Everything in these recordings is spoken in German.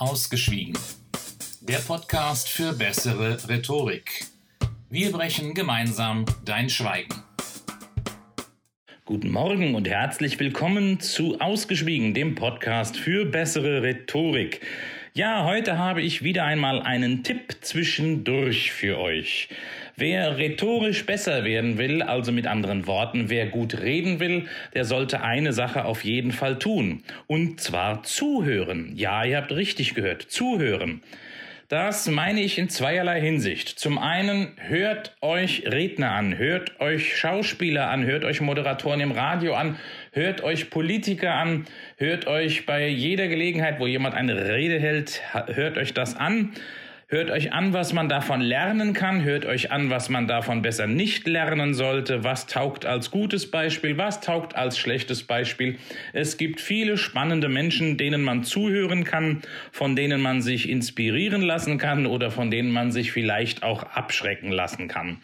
Ausgeschwiegen. Der Podcast für bessere Rhetorik. Wir brechen gemeinsam dein Schweigen. Guten Morgen und herzlich willkommen zu Ausgeschwiegen, dem Podcast für bessere Rhetorik. Ja, heute habe ich wieder einmal einen Tipp zwischendurch für euch. Wer rhetorisch besser werden will, also mit anderen Worten, wer gut reden will, der sollte eine Sache auf jeden Fall tun. Und zwar zuhören. Ja, ihr habt richtig gehört, zuhören. Das meine ich in zweierlei Hinsicht. Zum einen hört euch Redner an, hört euch Schauspieler an, hört euch Moderatoren im Radio an, hört euch Politiker an, hört euch bei jeder Gelegenheit, wo jemand eine Rede hält, hört euch das an. Hört euch an, was man davon lernen kann. Hört euch an, was man davon besser nicht lernen sollte. Was taugt als gutes Beispiel? Was taugt als schlechtes Beispiel? Es gibt viele spannende Menschen, denen man zuhören kann, von denen man sich inspirieren lassen kann oder von denen man sich vielleicht auch abschrecken lassen kann.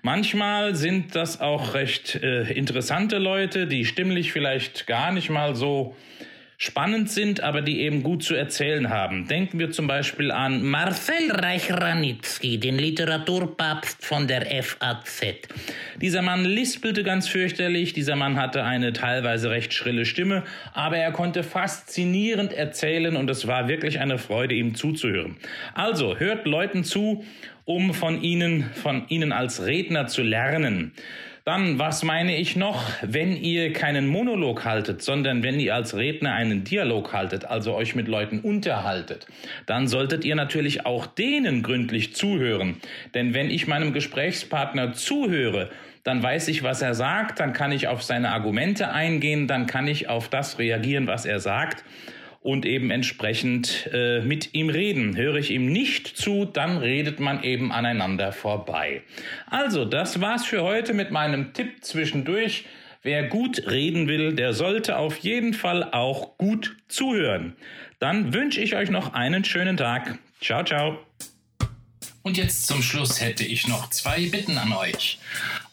Manchmal sind das auch recht äh, interessante Leute, die stimmlich vielleicht gar nicht mal so spannend sind, aber die eben gut zu erzählen haben. Denken wir zum Beispiel an Marcel Reich-Ranitzky, den Literaturpapst von der FAZ. Dieser Mann lispelte ganz fürchterlich, dieser Mann hatte eine teilweise recht schrille Stimme, aber er konnte faszinierend erzählen und es war wirklich eine Freude, ihm zuzuhören. Also hört Leuten zu, um von ihnen, von ihnen als Redner zu lernen. Dann, was meine ich noch? Wenn ihr keinen Monolog haltet, sondern wenn ihr als Redner einen Dialog haltet, also euch mit Leuten unterhaltet, dann solltet ihr natürlich auch denen gründlich zuhören. Denn wenn ich meinem Gesprächspartner zuhöre, dann weiß ich, was er sagt, dann kann ich auf seine Argumente eingehen, dann kann ich auf das reagieren, was er sagt und eben entsprechend äh, mit ihm reden. Höre ich ihm nicht zu, dann redet man eben aneinander vorbei. Also, das war's für heute mit meinem Tipp zwischendurch. Wer gut reden will, der sollte auf jeden Fall auch gut zuhören. Dann wünsche ich euch noch einen schönen Tag. Ciao, ciao. Und jetzt zum Schluss hätte ich noch zwei Bitten an euch.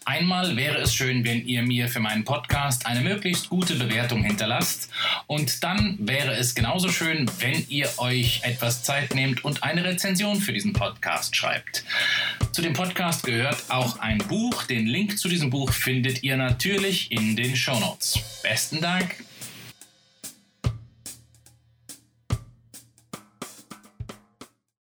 Einmal wäre es schön, wenn ihr mir für meinen Podcast eine möglichst gute Bewertung hinterlasst. Und dann wäre es genauso schön, wenn ihr euch etwas Zeit nehmt und eine Rezension für diesen Podcast schreibt. Zu dem Podcast gehört auch ein Buch. Den Link zu diesem Buch findet ihr natürlich in den Show Notes. Besten Dank.